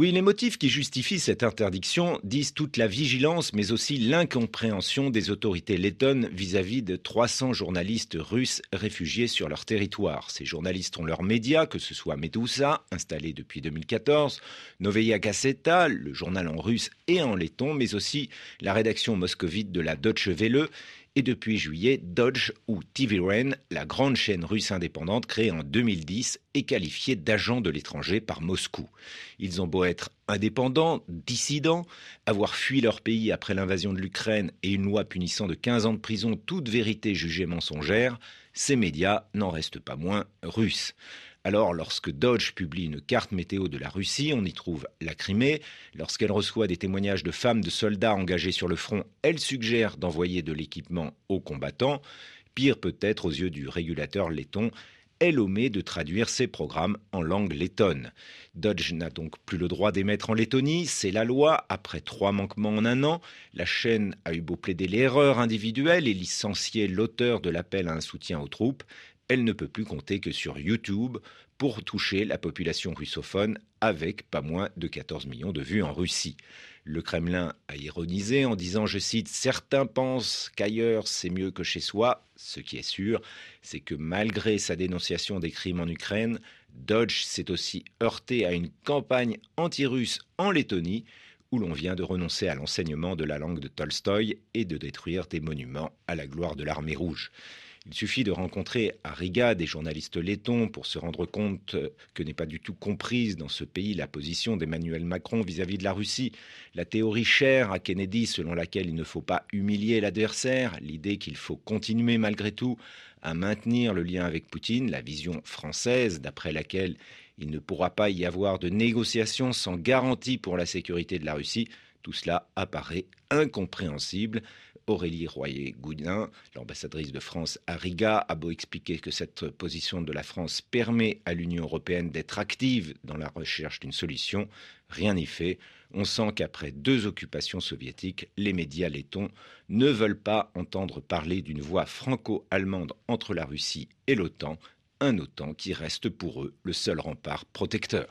Oui, les motifs qui justifient cette interdiction disent toute la vigilance, mais aussi l'incompréhension des autorités lettonnes vis-à-vis de 300 journalistes russes réfugiés sur leur territoire. Ces journalistes ont leurs médias, que ce soit Medusa, installé depuis 2014, Novaya Gazeta, le journal en russe et en letton, mais aussi la rédaction moscovite de la Deutsche Welle et depuis juillet, Dodge ou TVREN, la grande chaîne russe indépendante créée en 2010 et qualifiée d'agent de l'étranger par Moscou. Ils ont beau être indépendants, dissidents, avoir fui leur pays après l'invasion de l'Ukraine et une loi punissant de 15 ans de prison toute vérité jugée mensongère, ces médias n'en restent pas moins russes. Alors, lorsque Dodge publie une carte météo de la Russie, on y trouve la Crimée. Lorsqu'elle reçoit des témoignages de femmes de soldats engagés sur le front, elle suggère d'envoyer de l'équipement aux combattants. Pire peut-être aux yeux du régulateur letton, elle omet de traduire ses programmes en langue lettonne. Dodge n'a donc plus le droit d'émettre en Lettonie, c'est la loi. Après trois manquements en un an, la chaîne a eu beau plaider l'erreur individuelle et licencier l'auteur de l'appel à un soutien aux troupes elle ne peut plus compter que sur YouTube pour toucher la population russophone avec pas moins de 14 millions de vues en Russie. Le Kremlin a ironisé en disant, je cite, Certains pensent qu'ailleurs c'est mieux que chez soi. Ce qui est sûr, c'est que malgré sa dénonciation des crimes en Ukraine, Dodge s'est aussi heurté à une campagne anti-russe en Lettonie, où l'on vient de renoncer à l'enseignement de la langue de Tolstoï et de détruire des monuments à la gloire de l'armée rouge. Il suffit de rencontrer à Riga des journalistes lettons pour se rendre compte que n'est pas du tout comprise dans ce pays la position d'Emmanuel Macron vis-à-vis de la Russie. La théorie chère à Kennedy selon laquelle il ne faut pas humilier l'adversaire, l'idée qu'il faut continuer malgré tout à maintenir le lien avec Poutine, la vision française d'après laquelle il ne pourra pas y avoir de négociations sans garantie pour la sécurité de la Russie, tout cela apparaît incompréhensible. Aurélie Royer-Goudin, l'ambassadrice de France à Riga, a beau expliquer que cette position de la France permet à l'Union européenne d'être active dans la recherche d'une solution, rien n'y fait. On sent qu'après deux occupations soviétiques, les médias lettons ne veulent pas entendre parler d'une voie franco-allemande entre la Russie et l'OTAN, un OTAN qui reste pour eux le seul rempart protecteur.